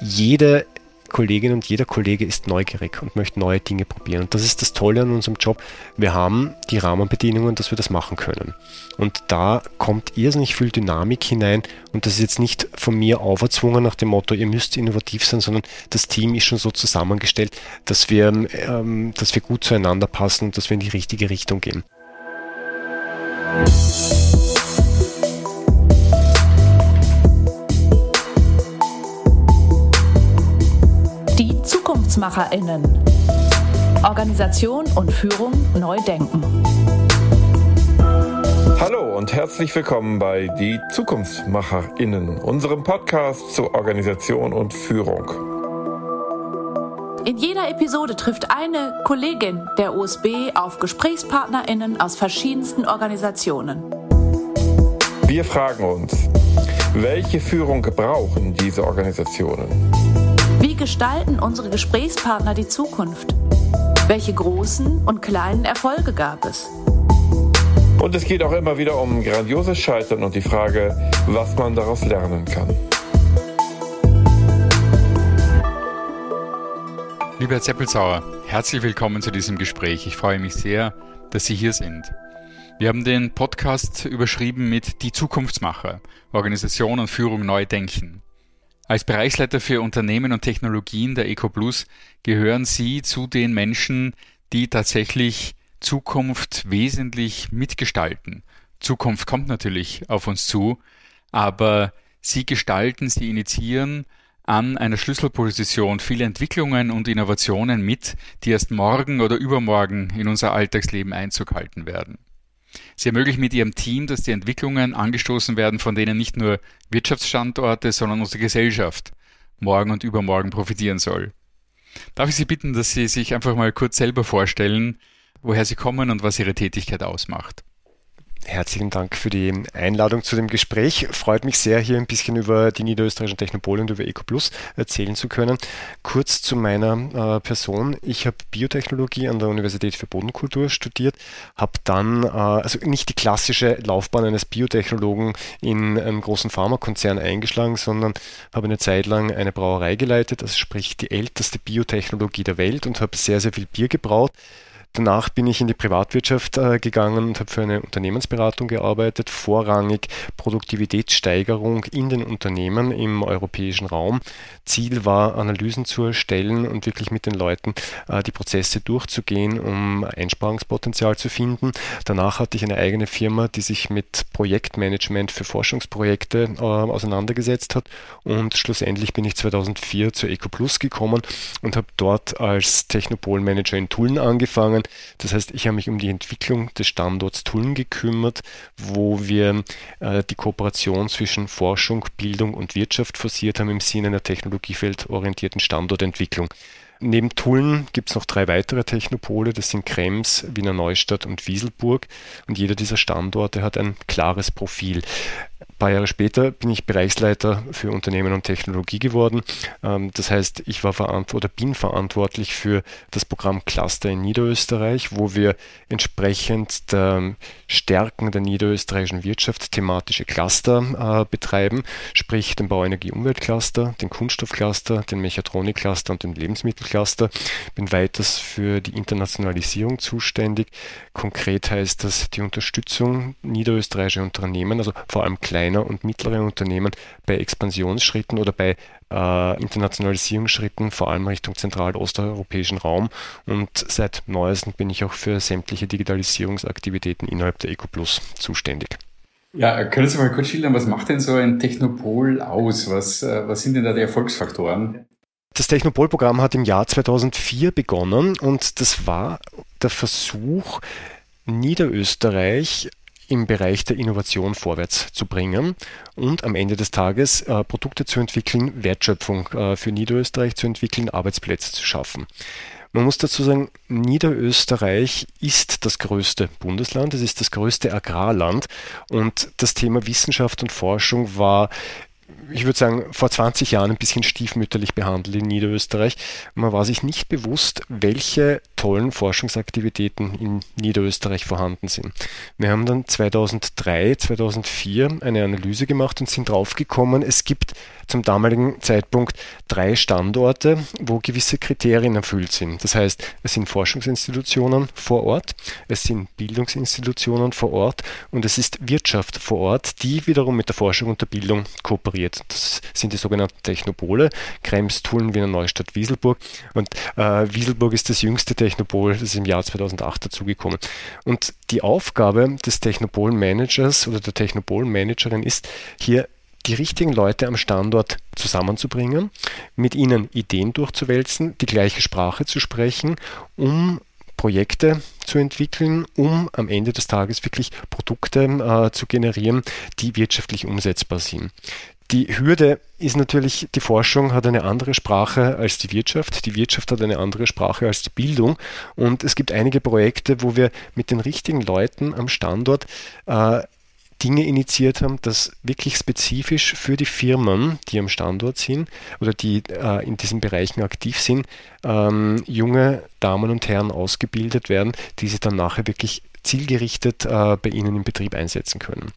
jede Kollegin und jeder Kollege ist neugierig und möchte neue Dinge probieren. Und das ist das Tolle an unserem Job. Wir haben die Rahmenbedingungen, dass wir das machen können. Und da kommt irrsinnig viel Dynamik hinein. Und das ist jetzt nicht von mir auferzwungen nach dem Motto, ihr müsst innovativ sein, sondern das Team ist schon so zusammengestellt, dass wir, ähm, dass wir gut zueinander passen und dass wir in die richtige Richtung gehen. ZukunftsmacherInnen. Organisation und Führung neu denken. Hallo und herzlich willkommen bei Die ZukunftsmacherInnen, unserem Podcast zur Organisation und Führung. In jeder Episode trifft eine Kollegin der USB auf GesprächspartnerInnen aus verschiedensten Organisationen. Wir fragen uns, welche Führung brauchen diese Organisationen? Wie gestalten unsere Gesprächspartner die Zukunft? Welche großen und kleinen Erfolge gab es? Und es geht auch immer wieder um grandioses Scheitern und die Frage, was man daraus lernen kann. Lieber Herr Zeppelsauer, herzlich willkommen zu diesem Gespräch. Ich freue mich sehr, dass Sie hier sind. Wir haben den Podcast überschrieben mit Die Zukunftsmacher, Organisation und Führung neu denken. Als Bereichsleiter für Unternehmen und Technologien der EcoPlus gehören Sie zu den Menschen, die tatsächlich Zukunft wesentlich mitgestalten. Zukunft kommt natürlich auf uns zu, aber Sie gestalten, Sie initiieren an einer Schlüsselposition viele Entwicklungen und Innovationen mit, die erst morgen oder übermorgen in unser Alltagsleben Einzug halten werden. Sie ermöglichen mit Ihrem Team, dass die Entwicklungen angestoßen werden, von denen nicht nur Wirtschaftsstandorte, sondern unsere Gesellschaft morgen und übermorgen profitieren soll. Darf ich Sie bitten, dass Sie sich einfach mal kurz selber vorstellen, woher Sie kommen und was Ihre Tätigkeit ausmacht? Herzlichen Dank für die Einladung zu dem Gespräch. Freut mich sehr, hier ein bisschen über die niederösterreichischen Technopole und über EcoPlus erzählen zu können. Kurz zu meiner äh, Person. Ich habe Biotechnologie an der Universität für Bodenkultur studiert, habe dann, äh, also nicht die klassische Laufbahn eines Biotechnologen in einem großen Pharmakonzern eingeschlagen, sondern habe eine Zeit lang eine Brauerei geleitet, also sprich die älteste Biotechnologie der Welt und habe sehr, sehr viel Bier gebraut. Danach bin ich in die Privatwirtschaft äh, gegangen und habe für eine Unternehmensberatung gearbeitet, vorrangig Produktivitätssteigerung in den Unternehmen im europäischen Raum. Ziel war, Analysen zu erstellen und wirklich mit den Leuten äh, die Prozesse durchzugehen, um Einsparungspotenzial zu finden. Danach hatte ich eine eigene Firma, die sich mit Projektmanagement für Forschungsprojekte äh, auseinandergesetzt hat und schlussendlich bin ich 2004 zur EcoPlus gekommen und habe dort als Technopol-Manager in Tulln angefangen gekommen. Das heißt, ich habe mich um die Entwicklung des Standorts Tulln gekümmert, wo wir äh, die Kooperation zwischen Forschung, Bildung und Wirtschaft forciert haben im Sinne einer technologiefeldorientierten Standortentwicklung. Neben Tulln gibt es noch drei weitere Technopole, das sind Krems, Wiener Neustadt und Wieselburg. Und jeder dieser Standorte hat ein klares Profil paar Jahre später bin ich Bereichsleiter für Unternehmen und Technologie geworden. Ähm, das heißt, ich war verantwortlich oder bin verantwortlich für das Programm Cluster in Niederösterreich, wo wir entsprechend der Stärken der niederösterreichischen Wirtschaft thematische Cluster äh, betreiben, sprich den Bauenergie-Umwelt-Cluster, den Kunststoff-Cluster, den Mechatronik-Cluster und den Lebensmittel-Cluster. Bin weiters für die Internationalisierung zuständig. Konkret heißt das die Unterstützung niederösterreichischer Unternehmen, also vor allem kleiner und mittlere Unternehmen bei Expansionsschritten oder bei äh, Internationalisierungsschritten, vor allem Richtung zentral- und osteuropäischen Raum. Und seit neuestem bin ich auch für sämtliche Digitalisierungsaktivitäten innerhalb der EcoPlus zuständig. Ja, können Sie mal kurz schildern, was macht denn so ein Technopol aus? Was, äh, was sind denn da die Erfolgsfaktoren? Das Technopol-Programm hat im Jahr 2004 begonnen und das war der Versuch, Niederösterreich im Bereich der Innovation vorwärts zu bringen und am Ende des Tages äh, Produkte zu entwickeln, Wertschöpfung äh, für Niederösterreich zu entwickeln, Arbeitsplätze zu schaffen. Man muss dazu sagen, Niederösterreich ist das größte Bundesland, es ist das größte Agrarland und das Thema Wissenschaft und Forschung war ich würde sagen, vor 20 Jahren ein bisschen stiefmütterlich behandelt in Niederösterreich. Man war sich nicht bewusst, welche tollen Forschungsaktivitäten in Niederösterreich vorhanden sind. Wir haben dann 2003, 2004 eine Analyse gemacht und sind draufgekommen, es gibt zum damaligen Zeitpunkt drei Standorte, wo gewisse Kriterien erfüllt sind. Das heißt, es sind Forschungsinstitutionen vor Ort, es sind Bildungsinstitutionen vor Ort und es ist Wirtschaft vor Ort, die wiederum mit der Forschung und der Bildung kooperiert. Das sind die sogenannten Technopole, Krems, Tulln, Wiener Neustadt, Wieselburg. Und äh, Wieselburg ist das jüngste Technopol, das ist im Jahr 2008 dazugekommen. Und die Aufgabe des Technopol-Managers oder der Technopol-Managerin ist, hier die richtigen Leute am Standort zusammenzubringen, mit ihnen Ideen durchzuwälzen, die gleiche Sprache zu sprechen, um Projekte zu entwickeln, um am Ende des Tages wirklich Produkte äh, zu generieren, die wirtschaftlich umsetzbar sind. Die Hürde ist natürlich, die Forschung hat eine andere Sprache als die Wirtschaft, die Wirtschaft hat eine andere Sprache als die Bildung. Und es gibt einige Projekte, wo wir mit den richtigen Leuten am Standort äh, Dinge initiiert haben, das wirklich spezifisch für die Firmen, die am Standort sind oder die äh, in diesen Bereichen aktiv sind, ähm, junge Damen und Herren ausgebildet werden, die sie dann nachher wirklich zielgerichtet äh, bei Ihnen im Betrieb einsetzen können.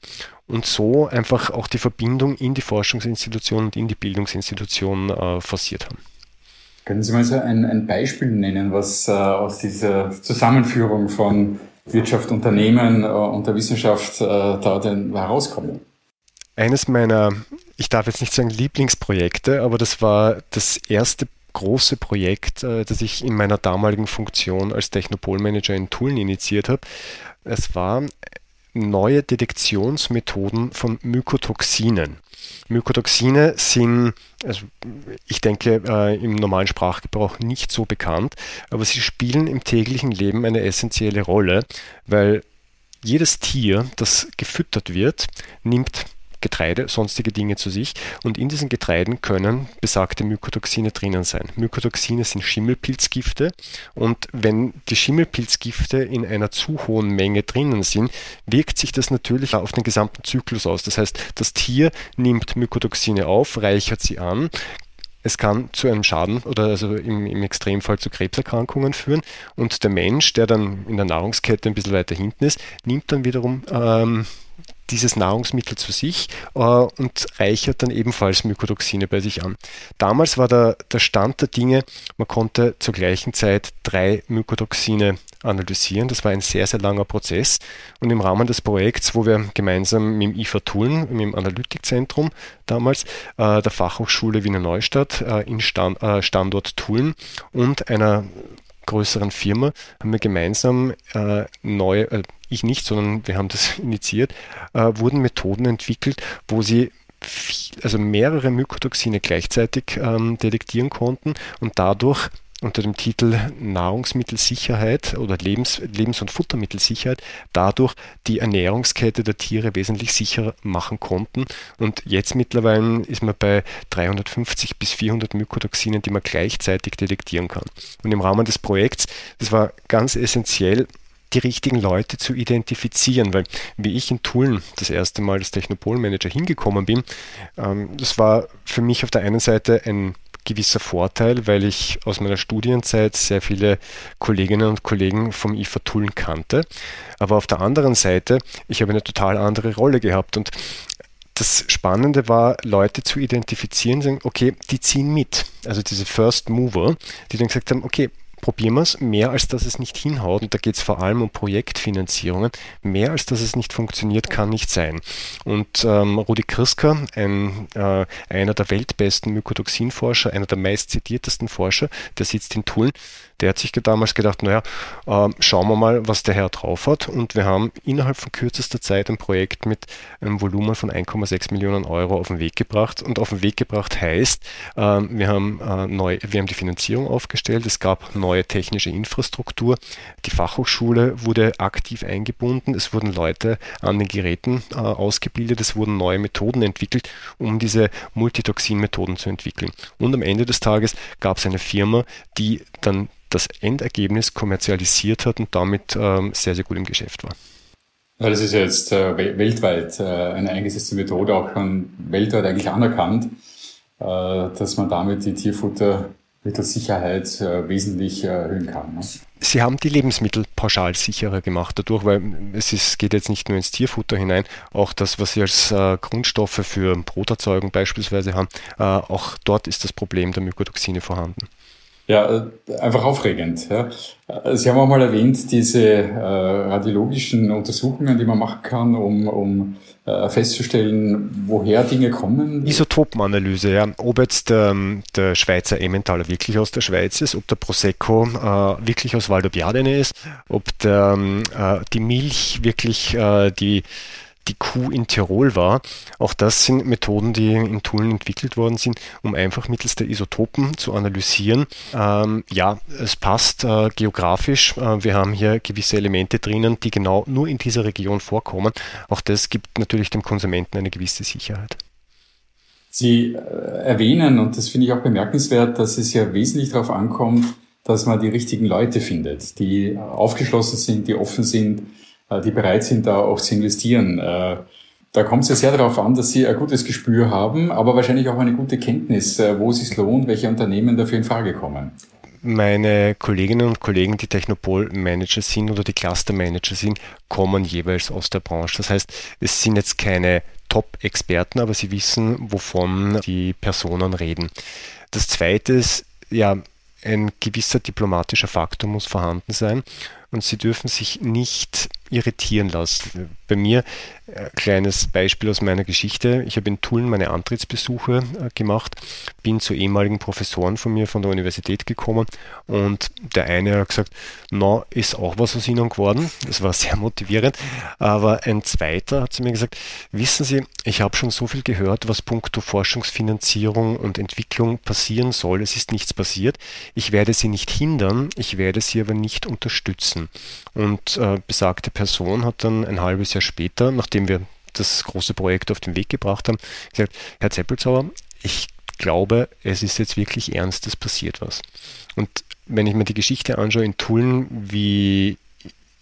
Und so einfach auch die Verbindung in die Forschungsinstitution und in die Bildungsinstitution äh, forciert haben. Können Sie mal so ein, ein Beispiel nennen, was äh, aus dieser Zusammenführung von Wirtschaft, Unternehmen äh, und der Wissenschaft äh, da denn herauskommen? Eines meiner, ich darf jetzt nicht sagen Lieblingsprojekte, aber das war das erste große Projekt, äh, das ich in meiner damaligen Funktion als Technopol-Manager in Tulln initiiert habe. Es war neue Detektionsmethoden von Mykotoxinen. Mykotoxine sind, also ich denke, äh, im normalen Sprachgebrauch nicht so bekannt, aber sie spielen im täglichen Leben eine essentielle Rolle, weil jedes Tier, das gefüttert wird, nimmt Getreide, sonstige Dinge zu sich und in diesen Getreiden können besagte Mykotoxine drinnen sein. Mykotoxine sind Schimmelpilzgifte und wenn die Schimmelpilzgifte in einer zu hohen Menge drinnen sind, wirkt sich das natürlich auf den gesamten Zyklus aus. Das heißt, das Tier nimmt Mykotoxine auf, reichert sie an, es kann zu einem Schaden oder also im, im, Extremfall zu Krebserkrankungen führen. Und der Mensch, der dann in der Nahrungskette ein bisschen weiter hinten ist, nimmt dann wiederum ähm, dieses Nahrungsmittel zu sich äh, und reichert dann ebenfalls Mykotoxine bei sich an. Damals war der, der Stand der Dinge, man konnte zur gleichen Zeit drei Mykotoxine analysieren. Das war ein sehr, sehr langer Prozess. Und im Rahmen des Projekts, wo wir gemeinsam mit dem IFA Tulln, mit dem Analytikzentrum damals, äh, der Fachhochschule Wiener Neustadt äh, in Stand, äh, Standort Tulln und einer größeren Firma haben wir gemeinsam äh, neue, äh, ich nicht, sondern wir haben das initiiert, äh, wurden Methoden entwickelt, wo sie viel, also mehrere Mykotoxine gleichzeitig ähm, detektieren konnten und dadurch unter dem Titel Nahrungsmittelsicherheit oder Lebens-, Lebens und Futtermittelsicherheit dadurch die Ernährungskette der Tiere wesentlich sicherer machen konnten. Und jetzt mittlerweile ist man bei 350 bis 400 Mykotoxinen, die man gleichzeitig detektieren kann. Und im Rahmen des Projekts, das war ganz essentiell, die richtigen Leute zu identifizieren, weil wie ich in Tulln das erste Mal als Technopol-Manager hingekommen bin, ähm, das war für mich auf der einen Seite ein gewisser Vorteil, weil ich aus meiner Studienzeit sehr viele Kolleginnen und Kollegen vom IFA Tulln kannte. Aber auf der anderen Seite, ich habe eine total andere Rolle gehabt und das Spannende war, Leute zu identifizieren, sagen, okay, die ziehen mit. Also diese First Mover, die dann gesagt haben, okay, probieren wir es, mehr als dass es nicht hinhaut, und da geht es vor allem um Projektfinanzierungen, mehr als dass es nicht funktioniert, kann nicht sein. Und ähm, Rudi Kriska, ein, äh, einer der weltbesten Mykotoxinforscher, einer der meistzitiertesten Forscher, der sitzt in Tulln, der hat sich damals gedacht, naja, äh, schauen wir mal, was der Herr drauf hat. Und wir haben innerhalb von kürzester Zeit ein Projekt mit einem Volumen von 1,6 Millionen Euro auf den Weg gebracht. Und auf den Weg gebracht heißt, äh, wir, haben, äh, neu, wir haben die Finanzierung aufgestellt, es gab neue technische Infrastruktur, die Fachhochschule wurde aktiv eingebunden, es wurden Leute an den Geräten äh, ausgebildet, es wurden neue Methoden entwickelt, um diese Multitoxin-Methoden zu entwickeln. Und am Ende des Tages gab es eine Firma, die dann das Endergebnis kommerzialisiert hat und damit ähm, sehr, sehr gut im Geschäft war. Das ist ja jetzt äh, weltweit äh, eine eingesetzte Methode, auch schon weltweit eigentlich anerkannt, äh, dass man damit die Tierfuttermittelsicherheit äh, wesentlich erhöhen kann. Ne? Sie haben die Lebensmittel pauschal sicherer gemacht dadurch, weil es ist, geht jetzt nicht nur ins Tierfutter hinein, auch das, was Sie als äh, Grundstoffe für Broterzeugung beispielsweise haben, äh, auch dort ist das Problem der Mykotoxine vorhanden. Ja, äh, einfach aufregend. Ja. Äh, Sie haben auch mal erwähnt, diese äh, radiologischen Untersuchungen, die man machen kann, um, um äh, festzustellen, woher Dinge kommen. Isotopenanalyse, ja. Ob jetzt ähm, der Schweizer Emmentaler wirklich aus der Schweiz ist, ob der Prosecco äh, wirklich aus Valdobbiadene ist, ob der, ähm, äh, die Milch wirklich die die Kuh in Tirol war. Auch das sind Methoden, die in Tulln entwickelt worden sind, um einfach mittels der Isotopen zu analysieren. Ähm, ja, es passt äh, geografisch. Äh, wir haben hier gewisse Elemente drinnen, die genau nur in dieser Region vorkommen. Auch das gibt natürlich dem Konsumenten eine gewisse Sicherheit. Sie äh, erwähnen, und das finde ich auch bemerkenswert, dass es ja wesentlich darauf ankommt, dass man die richtigen Leute findet, die aufgeschlossen sind, die offen sind, die bereit sind, da auch zu investieren. Äh, da kommt es ja sehr darauf an, dass Sie ein gutes Gespür haben, aber wahrscheinlich auch eine gute Kenntnis, äh, wo es sich lohnt, welche Unternehmen dafür in Frage kommen. Meine Kolleginnen und Kollegen, die Technopol-Manager sind oder die Cluster-Manager sind, kommen jeweils aus der Branche. Das heißt, es sind jetzt keine Top-Experten, aber sie wissen, wovon die Personen reden. Das Zweite ist, ja, ein gewisser diplomatischer Faktor muss vorhanden sein und sie dürfen sich nicht irritieren lassen. Bei mir, ein äh, kleines Beispiel aus meiner Geschichte. Ich habe in Tulln meine Antrittsbesuche äh, gemacht, bin zu ehemaligen Professoren von mir von der Universität gekommen und der eine hat gesagt, na, ist auch was aus Ihnen geworden. Das war sehr motivierend. Aber ein zweiter hat zu mir gesagt, wissen Sie, ich habe schon so viel gehört, was punkto Forschungsfinanzierung und Entwicklung passieren soll. Es ist nichts passiert. Ich werde Sie nicht hindern, ich werde Sie aber nicht unterstützen. Und äh, besagte Person hat dann ein halbes Jahr später, nachdem wir das große Projekt auf den Weg gebracht haben, gesagt, Herr Zeppelzauer, ich glaube, es ist jetzt wirklich ernst, es passiert was. Und wenn ich mir die Geschichte anschaue in Tulln, wie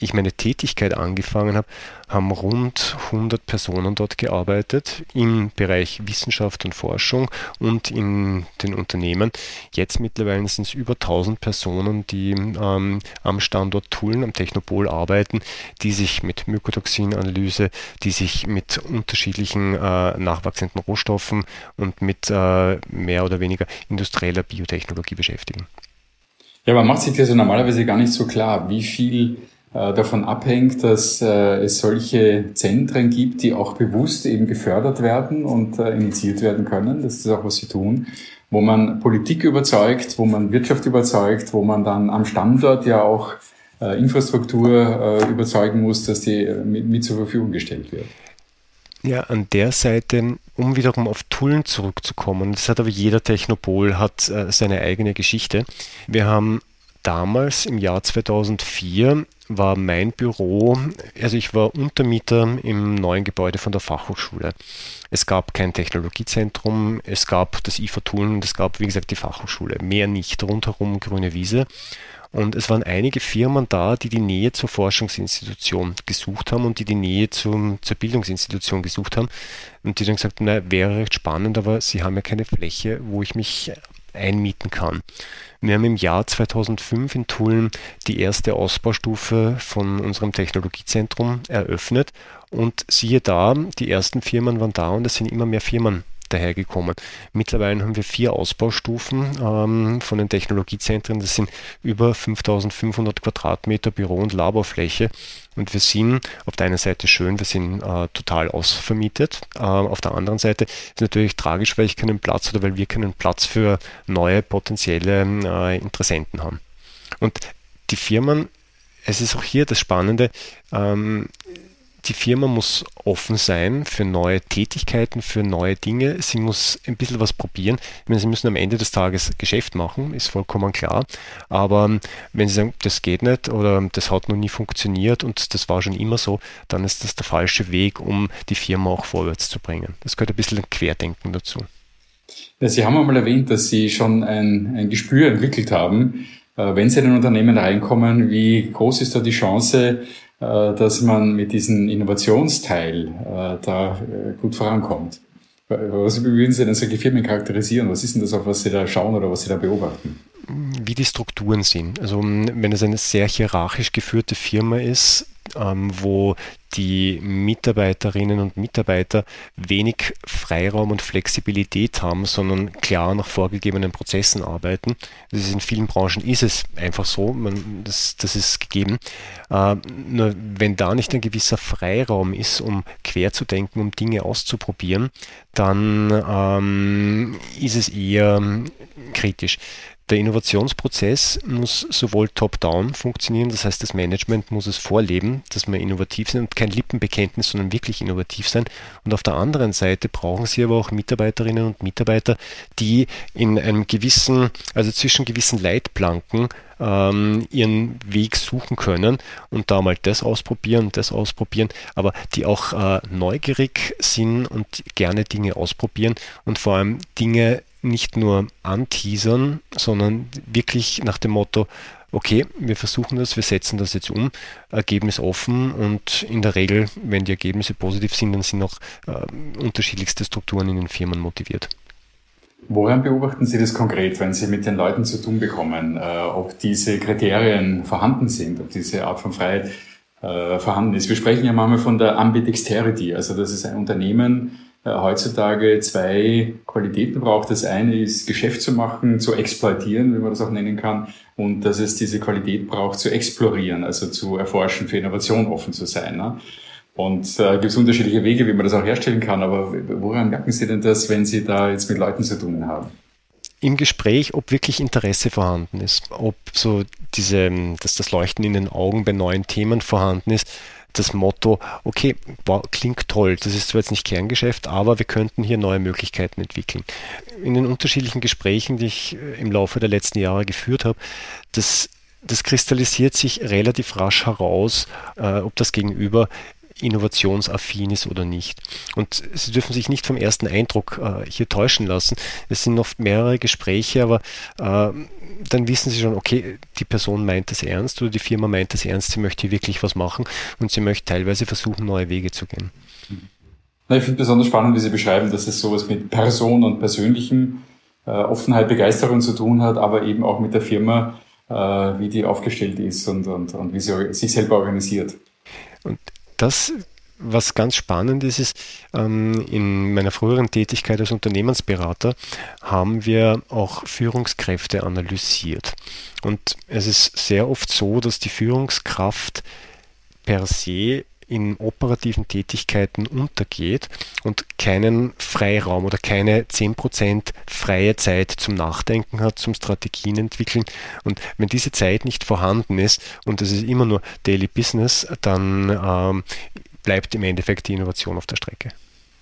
ich meine Tätigkeit angefangen habe, haben rund 100 Personen dort gearbeitet im Bereich Wissenschaft und Forschung und in den Unternehmen. Jetzt mittlerweile sind es über 1000 Personen, die ähm, am Standort Tulln, am Technopol arbeiten, die sich mit Mykotoxinanalyse, die sich mit unterschiedlichen äh, nachwachsenden Rohstoffen und mit äh, mehr oder weniger industrieller Biotechnologie beschäftigen. Ja, man macht sich das ja normalerweise gar nicht so klar, wie viel davon abhängt, dass äh, es solche Zentren gibt, die auch bewusst eben gefördert werden und äh, initiiert werden können. Das ist auch, was sie tun wo man Politik überzeugt, wo man Wirtschaft überzeugt, wo man dann am Standort ja auch Infrastruktur überzeugen muss, dass die mit, zur Verfügung gestellt wird. Ja, an der Seite, um wiederum auf Tullen zurückzukommen, das hat aber jeder Technopol, hat äh, seine eigene Geschichte. Wir haben damals im Jahr 2004 war mein Büro, also ich war Untermieter im neuen Gebäude von der Fachhochschule. Es gab kein Technologiezentrum, es gab das IFA-Toolen und es gab, wie gesagt, die Fachhochschule. Mehr nicht, rundherum grüne Wiese. Und es waren einige Firmen da, die die Nähe zur Forschungsinstitution gesucht haben und die die Nähe zum, zur Bildungsinstitution gesucht haben. Und die dann gesagt haben, naja, wäre recht spannend, aber sie haben ja keine Fläche, wo ich mich einmieten kann. Wir haben im Jahr 2005 in Tulln die erste Ausbaustufe von unserem Technologiezentrum eröffnet und siehe da, die ersten Firmen waren da und es sind immer mehr Firmen dahergekommen. Mittlerweile haben wir vier Ausbaustufen ähm, von den Technologiezentren. Das sind über 5500 Quadratmeter Büro- und Laborfläche. Und wir sind auf der einen Seite schön, wir sind äh, total ausvermietet. Äh, auf der anderen Seite ist natürlich tragisch, weil ich keinen Platz oder weil wir keinen Platz für neue potenzielle äh, Interessenten haben. Und die Firmen, es ist auch hier das Spannende, ähm, die Firma muss offen sein für neue Tätigkeiten, für neue Dinge. Sie muss ein bisschen was probieren. Ich meine, sie müssen am Ende des Tages Geschäft machen, ist vollkommen klar. Aber ähm, wenn sie sagen, das geht nicht oder das hat noch nie funktioniert und das war schon immer so, dann ist das der falsche Weg, um die Firma auch vorwärts zu bringen. Das gehört ein bisschen Querdenken dazu. Ja, sie haben einmal erwähnt, dass Sie schon ein, ein Gespür entwickelt haben, äh, wenn Sie in ein Unternehmen reinkommen, wie groß ist da die Chance, dass man mit diesem Innovationsteil äh, da äh, gut vorankommt. Was würden Sie denn solche Firmen charakterisieren? Was ist denn das, auf was Sie da schauen oder was Sie da beobachten? wie die Strukturen sind. Also wenn es eine sehr hierarchisch geführte Firma ist, ähm, wo die Mitarbeiterinnen und Mitarbeiter wenig Freiraum und Flexibilität haben, sondern klar nach vorgegebenen Prozessen arbeiten. Das ist in vielen Branchen ist es einfach so, man, das, das ist gegeben. Äh, nur wenn da nicht ein gewisser Freiraum ist, um quer zu denken, um Dinge auszuprobieren, dann ähm, ist es eher kritisch. Der Innovationsprozess muss sowohl top-down funktionieren, das heißt, das Management muss es vorleben, dass wir innovativ sind und kein Lippenbekenntnis, sondern wirklich innovativ sein. Und auf der anderen Seite brauchen Sie aber auch Mitarbeiterinnen und Mitarbeiter, die in einem gewissen, also zwischen gewissen Leitplanken ähm, ihren Weg suchen können und da mal das ausprobieren, das ausprobieren, aber die auch äh, neugierig sind und gerne Dinge ausprobieren und vor allem Dinge nicht nur anteasern, sondern wirklich nach dem Motto, okay, wir versuchen das, wir setzen das jetzt um, Ergebnis offen und in der Regel, wenn die Ergebnisse positiv sind, dann sind auch äh, unterschiedlichste Strukturen in den Firmen motiviert. Woran beobachten Sie das konkret, wenn Sie mit den Leuten zu tun bekommen, äh, ob diese Kriterien vorhanden sind, ob diese Art von Freiheit äh, vorhanden ist? Wir sprechen ja manchmal von der Ambidexterity, also das ist ein Unternehmen, heutzutage zwei Qualitäten braucht. Das eine ist, Geschäft zu machen, zu exploitieren, wie man das auch nennen kann, und dass es diese Qualität braucht, zu explorieren, also zu erforschen, für Innovation offen zu sein. Ne? Und äh, gibt es unterschiedliche Wege, wie man das auch herstellen kann. Aber woran merken Sie denn das, wenn Sie da jetzt mit Leuten zu tun haben? Im Gespräch, ob wirklich Interesse vorhanden ist, ob so diese, dass das Leuchten in den Augen bei neuen Themen vorhanden ist das Motto, okay, wow, klingt toll, das ist zwar jetzt nicht Kerngeschäft, aber wir könnten hier neue Möglichkeiten entwickeln. In den unterschiedlichen Gesprächen, die ich äh, im Laufe der letzten Jahre geführt habe, das das kristallisiert sich relativ rasch heraus, äh, ob das Gegenüber innovationsaffin ist oder nicht. Und Sie dürfen sich nicht vom ersten Eindruck äh, hier täuschen lassen. Es sind oft mehrere Gespräche, aber äh, dann wissen Sie schon, okay, die Person meint es ernst oder die Firma meint es ernst, sie möchte hier wirklich was machen und sie möchte teilweise versuchen, neue Wege zu gehen. Na, ich finde besonders spannend, wie Sie beschreiben, dass es sowas mit Person und persönlichem äh, Offenheit, Begeisterung zu tun hat, aber eben auch mit der Firma, äh, wie die aufgestellt ist und, und, und wie sie sich selber organisiert. Und das was ganz spannend ist, ist, ähm, in meiner früheren Tätigkeit als Unternehmensberater haben wir auch Führungskräfte analysiert. Und es ist sehr oft so, dass die Führungskraft per se in operativen Tätigkeiten untergeht und keinen Freiraum oder keine 10% freie Zeit zum Nachdenken hat, zum Strategien entwickeln. Und wenn diese Zeit nicht vorhanden ist und es ist immer nur Daily Business, dann ähm, bleibt im Endeffekt die Innovation auf der Strecke.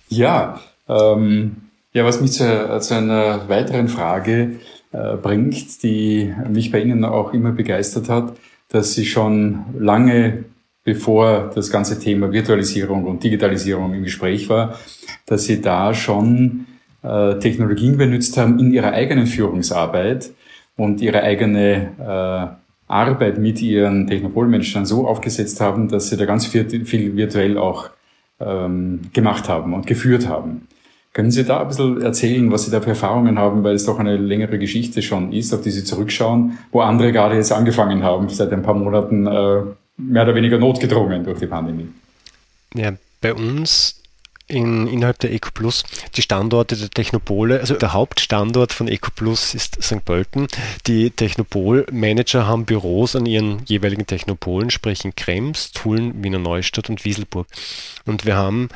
Ja, ähm, ja was mich zu, zu einer weiteren Frage äh, bringt, die mich bei Ihnen auch immer begeistert hat, dass Sie schon lange bevor das ganze Thema Virtualisierung und Digitalisierung im Gespräch war, dass Sie da schon äh, Technologien benutzt haben in Ihrer eigenen Führungsarbeit und Ihre eigene äh, Arbeit mit ihren Technopolmenschen so aufgesetzt haben, dass sie da ganz viel, viel virtuell auch ähm, gemacht haben und geführt haben. Können Sie da ein bisschen erzählen, was Sie da für Erfahrungen haben, weil es doch eine längere Geschichte schon ist, auf die Sie zurückschauen, wo andere gerade jetzt angefangen haben, seit ein paar Monaten äh, mehr oder weniger notgedrungen durch die Pandemie? Ja, bei uns in, innerhalb der EcoPlus die Standorte der Technopole. Also der Hauptstandort von EcoPlus ist St. Pölten. Die Technopol-Manager haben Büros an ihren jeweiligen Technopolen, sprich in Krems, Tulln, Wiener Neustadt und Wieselburg. Und wir haben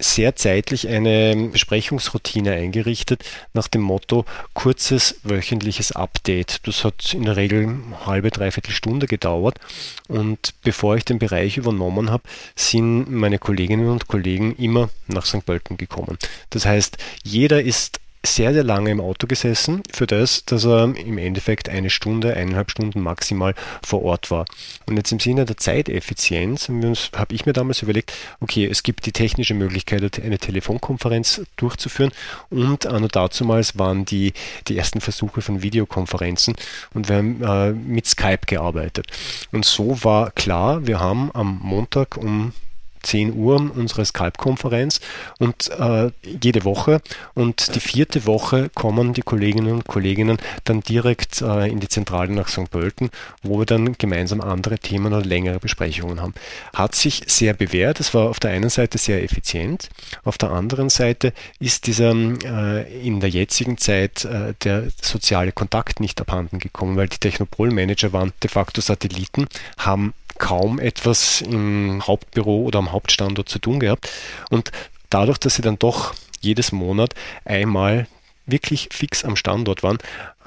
sehr zeitlich eine Besprechungsroutine eingerichtet nach dem Motto kurzes wöchentliches Update. Das hat in der Regel halbe, dreiviertel Stunde gedauert. Und bevor ich den Bereich übernommen habe, sind meine Kolleginnen und Kollegen immer nach St. Pölten gekommen. Das heißt, jeder ist sehr, sehr lange im Auto gesessen für das, dass er im Endeffekt eine Stunde, eineinhalb Stunden maximal vor Ort war. Und jetzt im Sinne der Zeiteffizienz habe ich mir damals überlegt, okay, es gibt die technische Möglichkeit, eine Telefonkonferenz durchzuführen und anno dazumals waren die, die ersten Versuche von Videokonferenzen und wir haben äh, mit Skype gearbeitet. Und so war klar, wir haben am Montag um 10 Uhr unsere Skype-Konferenz und äh, jede Woche und die vierte Woche kommen die Kolleginnen und Kolleginnen dann direkt äh, in die Zentrale nach St. Pölten, wo wir dann gemeinsam andere Themen oder längere Besprechungen haben. Hat sich sehr bewährt. Es war auf der einen Seite sehr effizient, auf der anderen Seite ist dieser äh, in der jetzigen Zeit äh, der soziale Kontakt nicht abhanden gekommen, weil die Technopol-Manager waren de facto Satelliten, haben kaum etwas im Hauptbüro oder am Hauptstandort zu tun gehabt. Und dadurch, dass sie dann doch jedes Monat einmal wirklich fix am Standort waren,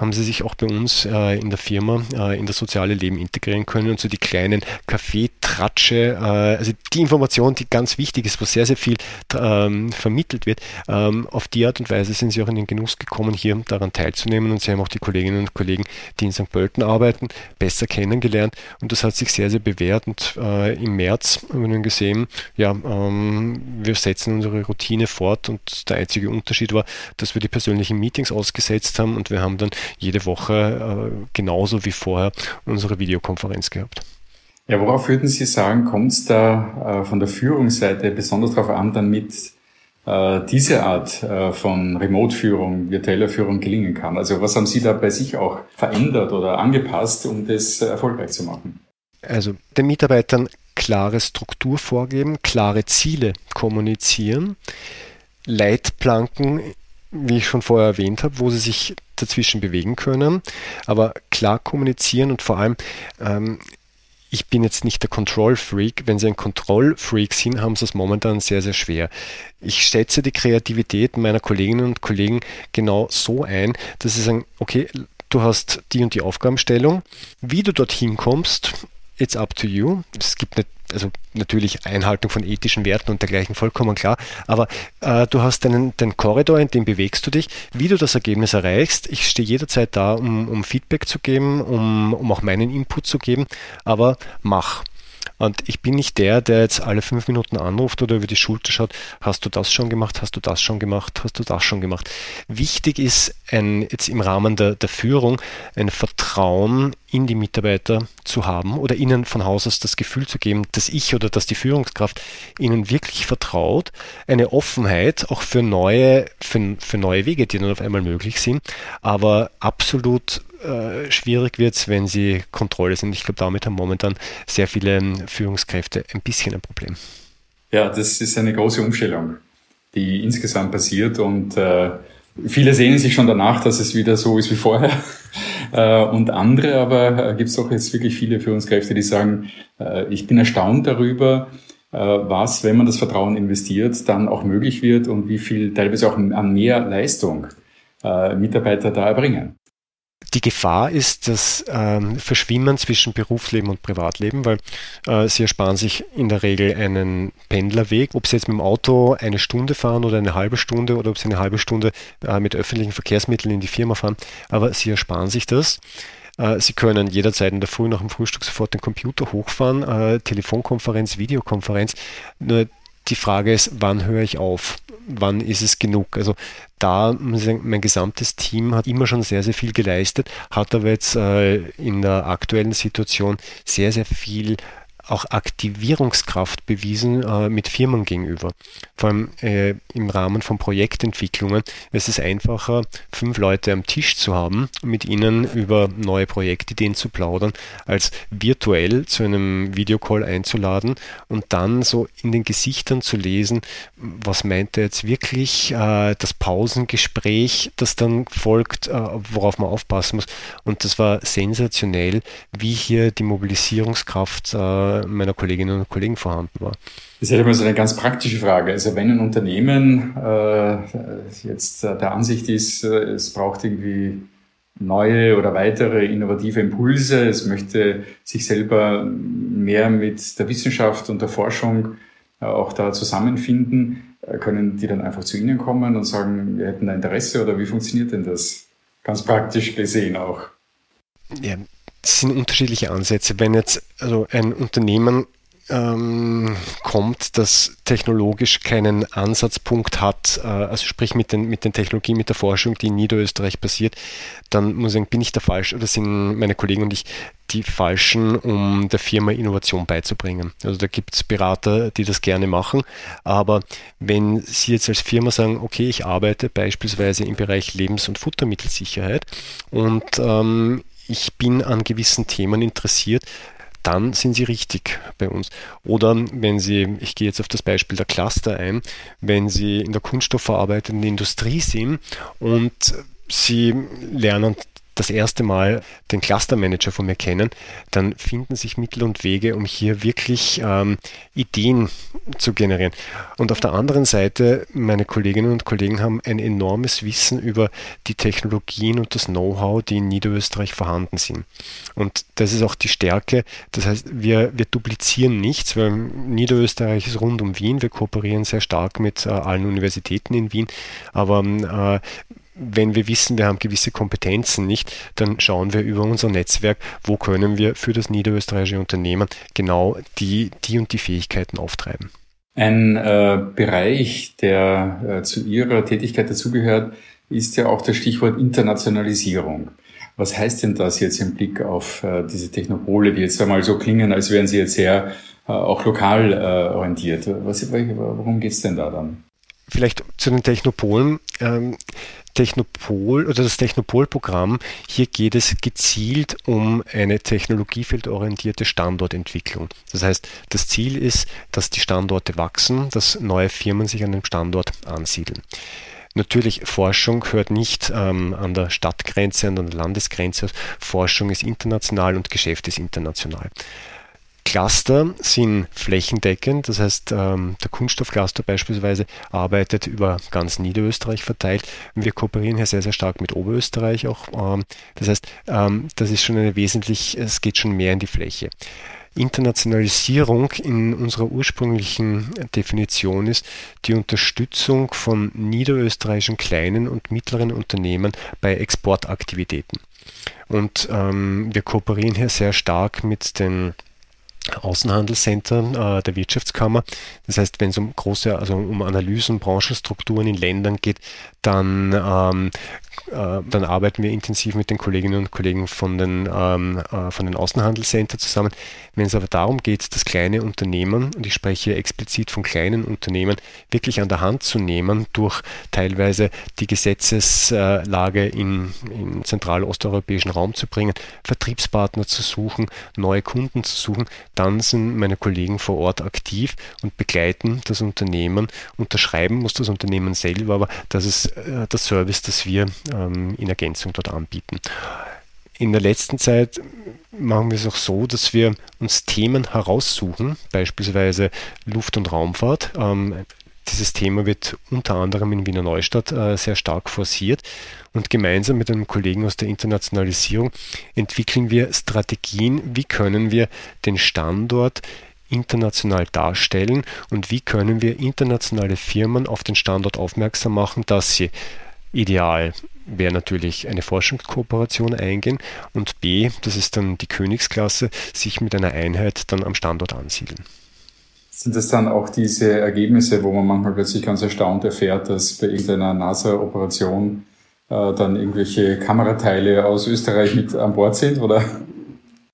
haben sie sich auch bei uns äh, in der Firma äh, in das soziale Leben integrieren können und so die kleinen Kaffeetratsche, äh, also die Information, die ganz wichtig ist, wo sehr, sehr viel ähm, vermittelt wird, ähm, auf die Art und Weise sind sie auch in den Genuss gekommen, hier daran teilzunehmen und sie haben auch die Kolleginnen und Kollegen, die in St. Pölten arbeiten, besser kennengelernt und das hat sich sehr, sehr bewährt und äh, im März haben wir nun gesehen, ja, ähm, wir setzen unsere Routine fort und der einzige Unterschied war, dass wir die persönlichen Meetings ausgesetzt haben und wir haben dann jede Woche äh, genauso wie vorher unsere Videokonferenz gehabt. Ja, worauf würden Sie sagen, kommt es da äh, von der Führungsseite besonders darauf an, damit äh, diese Art äh, von Remote-Führung, virtueller Führung gelingen kann? Also was haben Sie da bei sich auch verändert oder angepasst, um das erfolgreich zu machen? Also den Mitarbeitern klare Struktur vorgeben, klare Ziele kommunizieren, Leitplanken wie ich schon vorher erwähnt habe, wo sie sich dazwischen bewegen können, aber klar kommunizieren und vor allem ähm, ich bin jetzt nicht der Control-Freak. Wenn Sie ein Control-Freak sind, haben Sie es momentan sehr, sehr schwer. Ich schätze die Kreativität meiner Kolleginnen und Kollegen genau so ein, dass sie sagen, okay, du hast die und die Aufgabenstellung. Wie du dorthin kommst, it's up to you. Es gibt nicht, also natürlich Einhaltung von ethischen Werten und dergleichen vollkommen klar, aber äh, du hast deinen, deinen Korridor, in dem bewegst du dich. Wie du das Ergebnis erreichst, ich stehe jederzeit da, um, um Feedback zu geben, um, um auch meinen Input zu geben, aber mach. Und ich bin nicht der, der jetzt alle fünf Minuten anruft oder über die Schulter schaut, hast du das schon gemacht, hast du das schon gemacht, hast du das schon gemacht. Wichtig ist ein, jetzt im Rahmen der, der Führung ein Vertrauen in die Mitarbeiter zu haben oder ihnen von Haus aus das Gefühl zu geben, dass ich oder dass die Führungskraft ihnen wirklich vertraut, eine Offenheit auch für neue, für, für neue Wege, die dann auf einmal möglich sind, aber absolut äh, schwierig wird es, wenn sie Kontrolle sind. Ich glaube, damit haben momentan sehr viele ähm, Führungskräfte ein bisschen ein Problem. Ja, das ist eine große Umstellung, die insgesamt passiert und äh, viele sehen sich schon danach, dass es wieder so ist wie vorher. äh, und andere aber äh, gibt es auch jetzt wirklich viele Führungskräfte, die sagen, äh, ich bin erstaunt darüber, was, wenn man das Vertrauen investiert, dann auch möglich wird und wie viel teilweise auch an mehr Leistung Mitarbeiter da erbringen. Die Gefahr ist das ähm, Verschwimmen zwischen Berufsleben und Privatleben, weil äh, sie ersparen sich in der Regel einen Pendlerweg. Ob sie jetzt mit dem Auto eine Stunde fahren oder eine halbe Stunde oder ob sie eine halbe Stunde äh, mit öffentlichen Verkehrsmitteln in die Firma fahren, aber sie ersparen sich das. Äh, sie können jederzeit in der Früh nach dem Frühstück sofort den Computer hochfahren, äh, Telefonkonferenz, Videokonferenz. Nur die Frage ist, wann höre ich auf? Wann ist es genug? Also da, mein gesamtes Team hat immer schon sehr, sehr viel geleistet, hat aber jetzt äh, in der aktuellen Situation sehr, sehr viel auch Aktivierungskraft bewiesen äh, mit Firmen gegenüber. Vor allem äh, im Rahmen von Projektentwicklungen ist es einfacher, fünf Leute am Tisch zu haben, mit ihnen über neue Projektideen zu plaudern, als virtuell zu einem Videocall einzuladen und dann so in den Gesichtern zu lesen, was meint er jetzt wirklich, äh, das Pausengespräch, das dann folgt, äh, worauf man aufpassen muss. Und das war sensationell, wie hier die Mobilisierungskraft äh, meiner Kolleginnen und Kollegen vorhanden war. Das ist ja immer so eine ganz praktische Frage. Also wenn ein Unternehmen äh, jetzt der Ansicht ist, äh, es braucht irgendwie neue oder weitere innovative Impulse, es möchte sich selber mehr mit der Wissenschaft und der Forschung äh, auch da zusammenfinden, äh, können die dann einfach zu Ihnen kommen und sagen, wir hätten da Interesse oder wie funktioniert denn das? Ganz praktisch gesehen auch. Ja, sind unterschiedliche Ansätze. Wenn jetzt also ein Unternehmen ähm, kommt, das technologisch keinen Ansatzpunkt hat, äh, also sprich mit den, mit den Technologien, mit der Forschung, die in Niederösterreich passiert, dann muss ich sagen, bin ich der falsch oder sind meine Kollegen und ich die Falschen, um der Firma Innovation beizubringen. Also da gibt es Berater, die das gerne machen, aber wenn Sie jetzt als Firma sagen, okay, ich arbeite beispielsweise im Bereich Lebens- und Futtermittelsicherheit und ähm, ich bin an gewissen Themen interessiert, dann sind Sie richtig bei uns. Oder wenn Sie, ich gehe jetzt auf das Beispiel der Cluster ein, wenn Sie in der kunststoffverarbeitenden Industrie sind und Sie lernen das erste Mal den Cluster Manager von mir kennen, dann finden sich Mittel und Wege, um hier wirklich ähm, Ideen zu generieren. Und auf der anderen Seite, meine Kolleginnen und Kollegen haben ein enormes Wissen über die Technologien und das Know-how, die in Niederösterreich vorhanden sind. Und das ist auch die Stärke. Das heißt, wir, wir duplizieren nichts, weil Niederösterreich ist rund um Wien. Wir kooperieren sehr stark mit äh, allen Universitäten in Wien. Aber äh, wenn wir wissen, wir haben gewisse Kompetenzen nicht, dann schauen wir über unser Netzwerk, wo können wir für das niederösterreichische Unternehmen genau die, die und die Fähigkeiten auftreiben. Ein äh, Bereich, der äh, zu Ihrer Tätigkeit dazugehört, ist ja auch das Stichwort Internationalisierung. Was heißt denn das jetzt im Blick auf äh, diese Technopole, die jetzt einmal so klingen, als wären sie jetzt sehr äh, auch lokal äh, orientiert? Was, worum geht's denn da dann? Vielleicht zu den Technopolen. Ähm, Technopol oder das Technopol-Programm, hier geht es gezielt um eine technologiefeldorientierte Standortentwicklung. Das heißt, das Ziel ist, dass die Standorte wachsen, dass neue Firmen sich an dem Standort ansiedeln. Natürlich, Forschung hört nicht ähm, an der Stadtgrenze, an der Landesgrenze. Forschung ist international und Geschäft ist international. Cluster sind flächendeckend, das heißt, ähm, der Kunststoffcluster beispielsweise arbeitet über ganz Niederösterreich verteilt. Wir kooperieren hier sehr, sehr stark mit Oberösterreich auch. Ähm, das heißt, ähm, das ist schon eine wesentlich, es geht schon mehr in die Fläche. Internationalisierung in unserer ursprünglichen Definition ist die Unterstützung von niederösterreichischen kleinen und mittleren Unternehmen bei Exportaktivitäten. Und ähm, wir kooperieren hier sehr stark mit den Außenhandelscenter äh, der Wirtschaftskammer. Das heißt, wenn es um große, also um Analysen, Branchenstrukturen in Ländern geht, dann, ähm, äh, dann arbeiten wir intensiv mit den Kolleginnen und Kollegen von den, ähm, äh, von den Außenhandelscenter zusammen. Wenn es aber darum geht, das kleine Unternehmen, und ich spreche explizit von kleinen Unternehmen, wirklich an der Hand zu nehmen durch teilweise die Gesetzeslage in zentral-osteuropäischen Raum zu bringen, Vertriebspartner zu suchen, neue Kunden zu suchen, dann sind meine Kollegen vor Ort aktiv und begleiten das Unternehmen. Unterschreiben muss das Unternehmen selber, aber das ist äh, das Service, das wir ähm, in Ergänzung dort anbieten. In der letzten Zeit machen wir es auch so, dass wir uns Themen heraussuchen, beispielsweise Luft- und Raumfahrt. Ähm, dieses Thema wird unter anderem in Wiener Neustadt äh, sehr stark forciert und gemeinsam mit einem Kollegen aus der Internationalisierung entwickeln wir Strategien, wie können wir den Standort international darstellen und wie können wir internationale Firmen auf den Standort aufmerksam machen, dass sie ideal wäre natürlich eine Forschungskooperation eingehen und B, das ist dann die Königsklasse, sich mit einer Einheit dann am Standort ansiedeln. Sind das dann auch diese Ergebnisse, wo man manchmal plötzlich ganz erstaunt erfährt, dass bei irgendeiner NASA-Operation äh, dann irgendwelche Kamerateile aus Österreich mit an Bord sind, oder?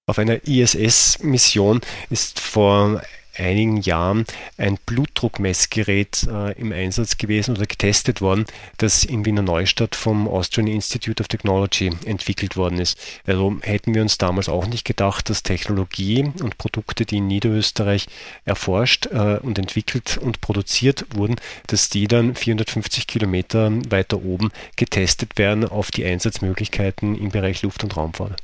Auf einer ISS-Mission ist vor einigen Jahren ein Blutdruckmessgerät äh, im Einsatz gewesen oder getestet worden, das in Wiener Neustadt vom Austrian Institute of Technology entwickelt worden ist. Also hätten wir uns damals auch nicht gedacht, dass Technologie und Produkte, die in Niederösterreich erforscht äh, und entwickelt und produziert wurden, dass die dann 450 Kilometer weiter oben getestet werden auf die Einsatzmöglichkeiten im Bereich Luft- und Raumfahrt.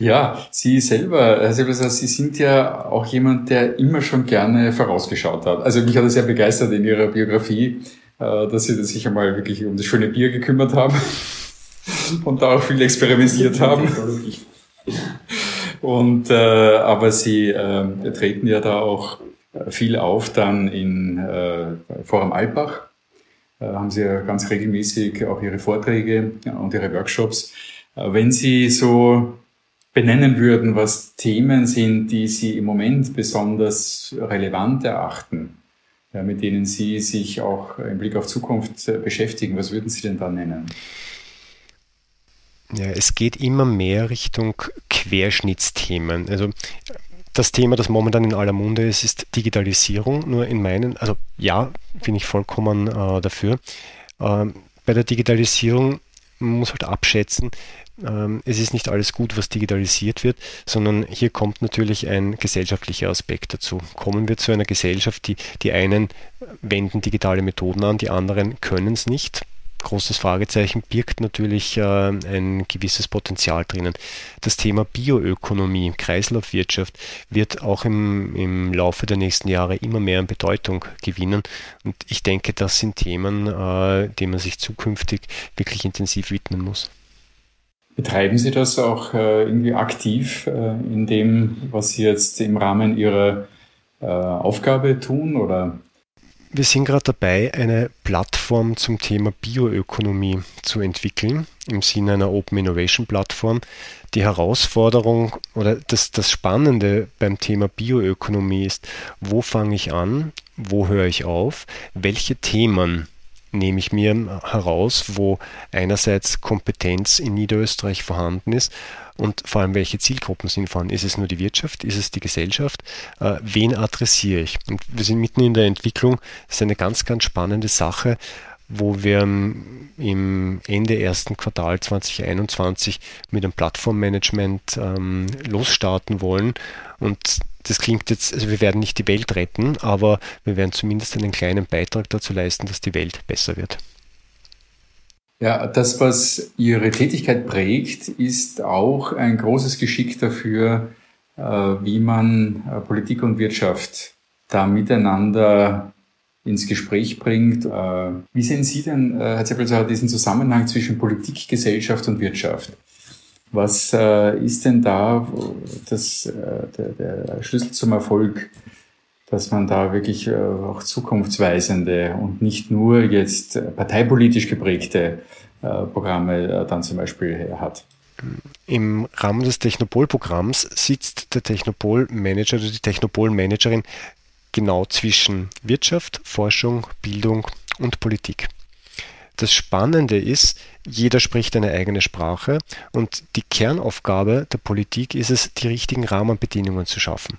Ja, Sie selber, Herr Silvester, Sie sind ja auch jemand, der immer schon gerne vorausgeschaut hat. Also mich hat es sehr begeistert in Ihrer Biografie, äh, dass Sie sich einmal wirklich um das schöne Bier gekümmert haben und da auch viel experimentiert haben. Und äh, aber Sie äh, treten ja da auch viel auf dann in äh, Forum Alpbach. Äh, haben Sie ja ganz regelmäßig auch Ihre Vorträge und Ihre Workshops. Äh, wenn Sie so benennen würden, was Themen sind, die Sie im Moment besonders relevant erachten, ja, mit denen Sie sich auch im Blick auf Zukunft äh, beschäftigen, was würden Sie denn da nennen? Ja, es geht immer mehr Richtung Querschnittsthemen. Also das Thema, das momentan in aller Munde ist, ist Digitalisierung. Nur in meinen, also ja, bin ich vollkommen äh, dafür. Ähm, bei der Digitalisierung man muss halt abschätzen, es ist nicht alles gut, was digitalisiert wird, sondern hier kommt natürlich ein gesellschaftlicher Aspekt dazu. Kommen wir zu einer Gesellschaft, die die einen wenden digitale Methoden an, die anderen können es nicht großes Fragezeichen birgt natürlich äh, ein gewisses Potenzial drinnen. Das Thema Bioökonomie, Kreislaufwirtschaft wird auch im, im Laufe der nächsten Jahre immer mehr an Bedeutung gewinnen. Und ich denke, das sind Themen, äh, denen man sich zukünftig wirklich intensiv widmen muss. Betreiben Sie das auch äh, irgendwie aktiv äh, in dem, was Sie jetzt im Rahmen Ihrer äh, Aufgabe tun oder wir sind gerade dabei, eine Plattform zum Thema Bioökonomie zu entwickeln, im Sinne einer Open Innovation Plattform. Die Herausforderung oder das, das Spannende beim Thema Bioökonomie ist, wo fange ich an, wo höre ich auf, welche Themen nehme ich mir heraus, wo einerseits Kompetenz in Niederösterreich vorhanden ist und vor allem welche Zielgruppen sind vorhanden. Ist es nur die Wirtschaft? Ist es die Gesellschaft? Äh, wen adressiere ich? Und wir sind mitten in der Entwicklung. Das ist eine ganz, ganz spannende Sache, wo wir im Ende ersten Quartal 2021 mit einem Plattformmanagement ähm, losstarten wollen. Und das klingt jetzt, also wir werden nicht die Welt retten, aber wir werden zumindest einen kleinen Beitrag dazu leisten, dass die Welt besser wird. Ja, das, was Ihre Tätigkeit prägt, ist auch ein großes Geschick dafür, äh, wie man äh, Politik und Wirtschaft da miteinander ins Gespräch bringt. Äh, wie sehen Sie denn, Herr Zeppelser, diesen Zusammenhang zwischen Politik, Gesellschaft und Wirtschaft? Was ist denn da das, der, der Schlüssel zum Erfolg dass man da wirklich äh, auch zukunftsweisende und nicht nur jetzt äh, parteipolitisch geprägte äh, Programme dann zum Beispiel hat. Im Rahmen des Technopol-Programms sitzt der Technopol-Manager oder die Technopol-Managerin genau zwischen Wirtschaft, Forschung, Bildung und Politik. Das Spannende ist, jeder spricht eine eigene Sprache und die Kernaufgabe der Politik ist es, die richtigen Rahmenbedingungen zu schaffen.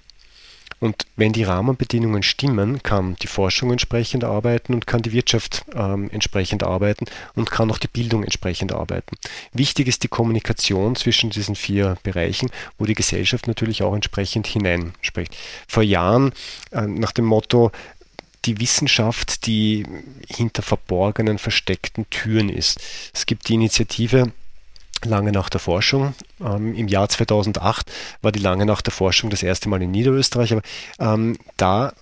Und wenn die Rahmenbedingungen stimmen, kann die Forschung entsprechend arbeiten und kann die Wirtschaft ähm, entsprechend arbeiten und kann auch die Bildung entsprechend arbeiten. Wichtig ist die Kommunikation zwischen diesen vier Bereichen, wo die Gesellschaft natürlich auch entsprechend hineinspricht. Vor Jahren äh, nach dem Motto, die Wissenschaft, die hinter verborgenen, versteckten Türen ist. Es gibt die Initiative Lange nach der Forschung. Ähm, Im Jahr 2008 war die Lange nach der Forschung das erste Mal in Niederösterreich, aber ähm, da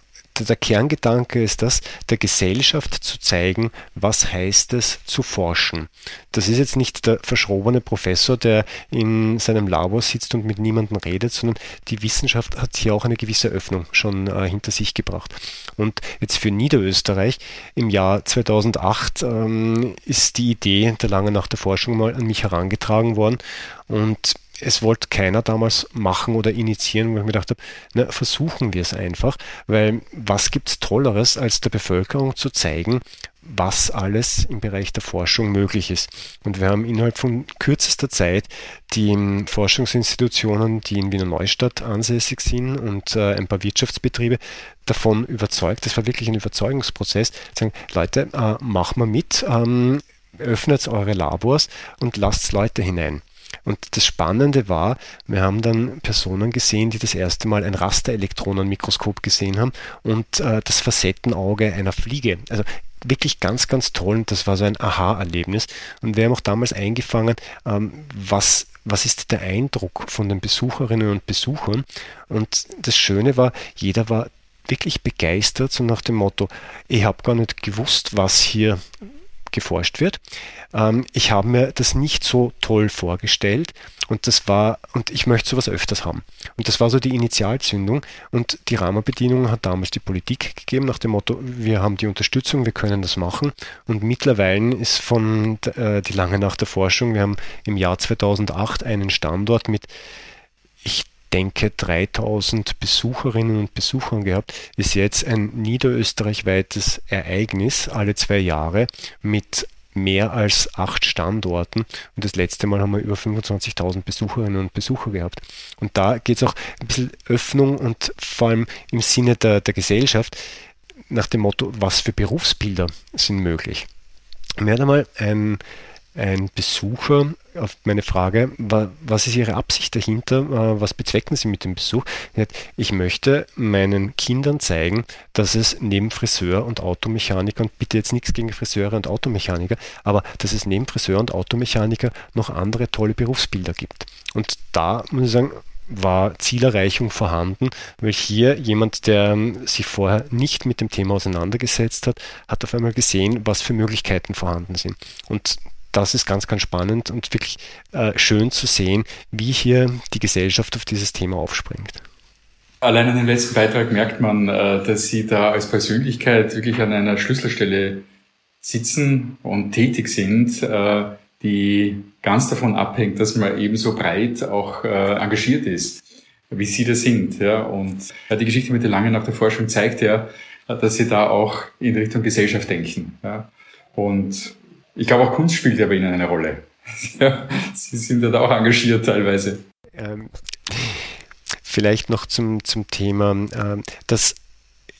der Kerngedanke ist das, der Gesellschaft zu zeigen, was heißt es zu forschen. Das ist jetzt nicht der verschrobene Professor, der in seinem Labor sitzt und mit niemandem redet, sondern die Wissenschaft hat hier auch eine gewisse Öffnung schon äh, hinter sich gebracht. Und jetzt für Niederösterreich im Jahr 2008 ähm, ist die Idee der lange nach der Forschung mal an mich herangetragen worden und es wollte keiner damals machen oder initiieren, wo ich mir gedacht habe, na, versuchen wir es einfach, weil was gibt es Tolleres, als der Bevölkerung zu zeigen, was alles im Bereich der Forschung möglich ist. Und wir haben innerhalb von kürzester Zeit die Forschungsinstitutionen, die in Wiener Neustadt ansässig sind und äh, ein paar Wirtschaftsbetriebe davon überzeugt, das war wirklich ein Überzeugungsprozess, sagen, Leute, äh, machen wir mit, ähm, öffnet eure Labors und lasst Leute hinein. Und das Spannende war, wir haben dann Personen gesehen, die das erste Mal ein Rasterelektronenmikroskop gesehen haben und äh, das Facettenauge einer Fliege. Also wirklich ganz, ganz toll und das war so ein Aha-Erlebnis. Und wir haben auch damals eingefangen, ähm, was, was ist der Eindruck von den Besucherinnen und Besuchern. Und das Schöne war, jeder war wirklich begeistert, so nach dem Motto, ich habe gar nicht gewusst, was hier geforscht wird. Ähm, ich habe mir das nicht so toll vorgestellt und das war, und ich möchte sowas öfters haben. Und das war so die Initialzündung und die Rahmenbedingungen hat damals die Politik gegeben nach dem Motto, wir haben die Unterstützung, wir können das machen. Und mittlerweile ist von äh, die lange nach der Forschung, wir haben im Jahr 2008 einen Standort mit ich denke, 3000 Besucherinnen und Besuchern gehabt, ist jetzt ein niederösterreichweites Ereignis alle zwei Jahre mit mehr als acht Standorten und das letzte Mal haben wir über 25.000 Besucherinnen und Besucher gehabt. Und da geht es auch ein bisschen Öffnung und vor allem im Sinne der, der Gesellschaft nach dem Motto, was für Berufsbilder sind möglich. Mir hat einmal ein ein Besucher auf meine Frage, was ist Ihre Absicht dahinter, äh, was bezwecken Sie mit dem Besuch? Ich möchte meinen Kindern zeigen, dass es neben Friseur und Automechaniker, und bitte jetzt nichts gegen Friseure und Automechaniker, aber dass es neben Friseur und Automechaniker noch andere tolle Berufsbilder gibt. Und da muss ich sagen, war Zielerreichung vorhanden, weil hier jemand, der ähm, sich vorher nicht mit dem Thema auseinandergesetzt hat, hat auf einmal gesehen, was für Möglichkeiten vorhanden sind. Und das ist ganz, ganz spannend und wirklich äh, schön zu sehen, wie hier die Gesellschaft auf dieses Thema aufspringt. Allein an dem letzten Beitrag merkt man, äh, dass Sie da als Persönlichkeit wirklich an einer Schlüsselstelle sitzen und tätig sind, äh, die ganz davon abhängt, dass man eben so breit auch äh, engagiert ist, wie Sie das sind. Ja. Und die Geschichte mit der Lange nach der Forschung zeigt ja, dass Sie da auch in Richtung Gesellschaft denken. Ja. Und ich glaube, auch Kunst spielt ja bei Ihnen eine Rolle. Sie sind ja da auch engagiert teilweise. Ähm, vielleicht noch zum, zum Thema, ähm, dass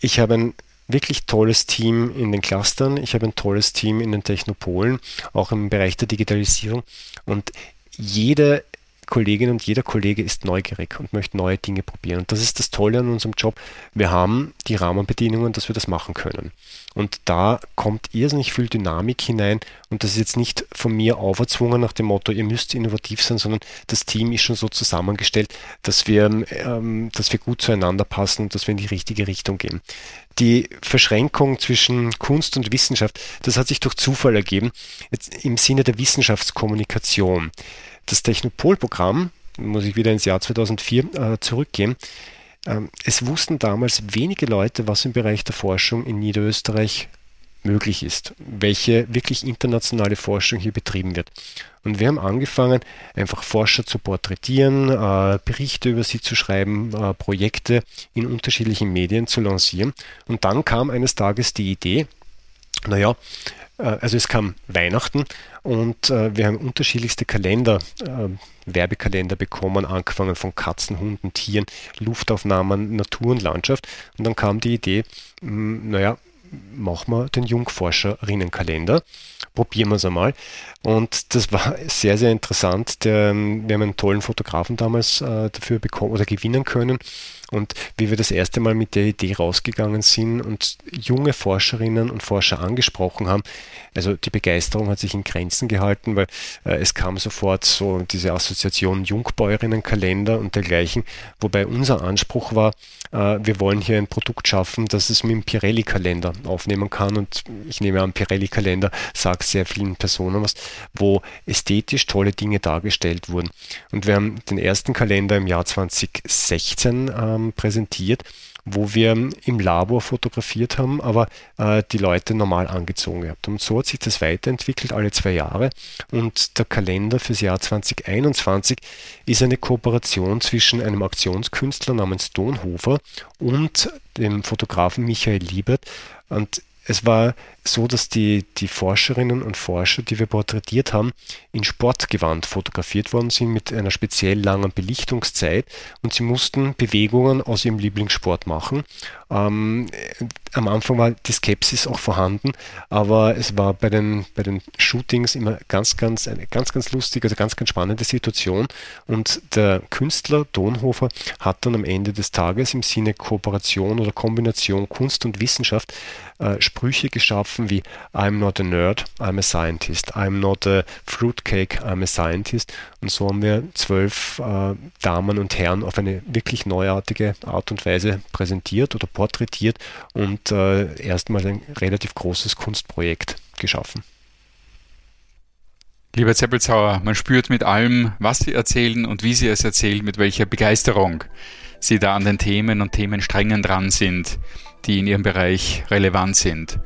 ich habe ein wirklich tolles Team in den Clustern, ich habe ein tolles Team in den Technopolen, auch im Bereich der Digitalisierung und jede Kollegin und jeder Kollege ist neugierig und möchte neue Dinge probieren. Und das ist das Tolle an unserem Job. Wir haben die Rahmenbedingungen, dass wir das machen können. Und da kommt irrsinnig viel Dynamik hinein. Und das ist jetzt nicht von mir auferzwungen nach dem Motto, ihr müsst innovativ sein, sondern das Team ist schon so zusammengestellt, dass wir, ähm, dass wir gut zueinander passen und dass wir in die richtige Richtung gehen. Die Verschränkung zwischen Kunst und Wissenschaft, das hat sich durch Zufall ergeben, jetzt im Sinne der Wissenschaftskommunikation. Das Technopol-Programm, muss ich wieder ins Jahr 2004 äh, zurückgehen, ähm, es wussten damals wenige Leute, was im Bereich der Forschung in Niederösterreich möglich ist, welche wirklich internationale Forschung hier betrieben wird. Und wir haben angefangen, einfach Forscher zu porträtieren, äh, Berichte über sie zu schreiben, äh, Projekte in unterschiedlichen Medien zu lancieren. Und dann kam eines Tages die Idee, naja, also es kam Weihnachten und äh, wir haben unterschiedlichste Kalender, äh, Werbekalender bekommen, angefangen von Katzen, Hunden, Tieren, Luftaufnahmen, Natur und Landschaft. Und dann kam die Idee, hm, naja, machen wir den Jungforscherinnenkalender, probieren wir es einmal. Und das war sehr, sehr interessant. Der, wir haben einen tollen Fotografen damals äh, dafür bekommen oder gewinnen können. Und wie wir das erste Mal mit der Idee rausgegangen sind und junge Forscherinnen und Forscher angesprochen haben, also die Begeisterung hat sich in Grenzen gehalten, weil äh, es kam sofort so diese Assoziation Jungbäuerinnenkalender und dergleichen, wobei unser Anspruch war, äh, wir wollen hier ein Produkt schaffen, das es mit dem Pirelli-Kalender aufnehmen kann und ich nehme an, Pirelli-Kalender sagt sehr vielen Personen was, wo ästhetisch tolle Dinge dargestellt wurden. Und wir haben den ersten Kalender im Jahr 2016 ähm, präsentiert wo wir im Labor fotografiert haben, aber äh, die Leute normal angezogen gehabt. Und so hat sich das weiterentwickelt alle zwei Jahre. Und der Kalender fürs Jahr 2021 ist eine Kooperation zwischen einem Aktionskünstler namens Donhofer und dem Fotografen Michael Liebert. Und es war so, dass die, die Forscherinnen und Forscher, die wir porträtiert haben, in Sportgewand fotografiert worden sind mit einer speziell langen Belichtungszeit und sie mussten Bewegungen aus ihrem Lieblingssport machen. Ähm, am Anfang war die Skepsis auch vorhanden, aber es war bei den, bei den Shootings immer ganz, ganz, eine ganz, ganz lustige, also ganz, ganz spannende Situation und der Künstler Donhofer hat dann am Ende des Tages im Sinne Kooperation oder Kombination Kunst und Wissenschaft äh, Sprüche geschaffen wie I'm not a nerd, I'm a scientist, I'm not a fruitcake, I'm a scientist. Und so haben wir zwölf äh, Damen und Herren auf eine wirklich neuartige Art und Weise präsentiert oder porträtiert und äh, erstmals ein relativ großes Kunstprojekt geschaffen. Lieber Zeppelzauer, man spürt mit allem, was Sie erzählen und wie Sie es erzählen, mit welcher Begeisterung Sie da an den Themen und Themensträngen dran sind die in Ihrem Bereich relevant sind.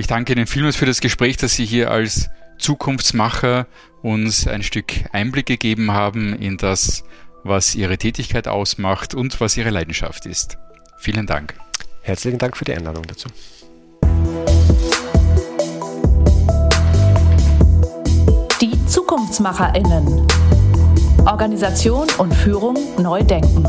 Ich danke Ihnen vielmals für das Gespräch, dass Sie hier als Zukunftsmacher uns ein Stück Einblick gegeben haben in das, was ihre Tätigkeit ausmacht und was ihre Leidenschaft ist. Vielen Dank. Herzlichen Dank für die Einladung dazu. Die ZukunftsmacherInnen. Organisation und Führung neu denken.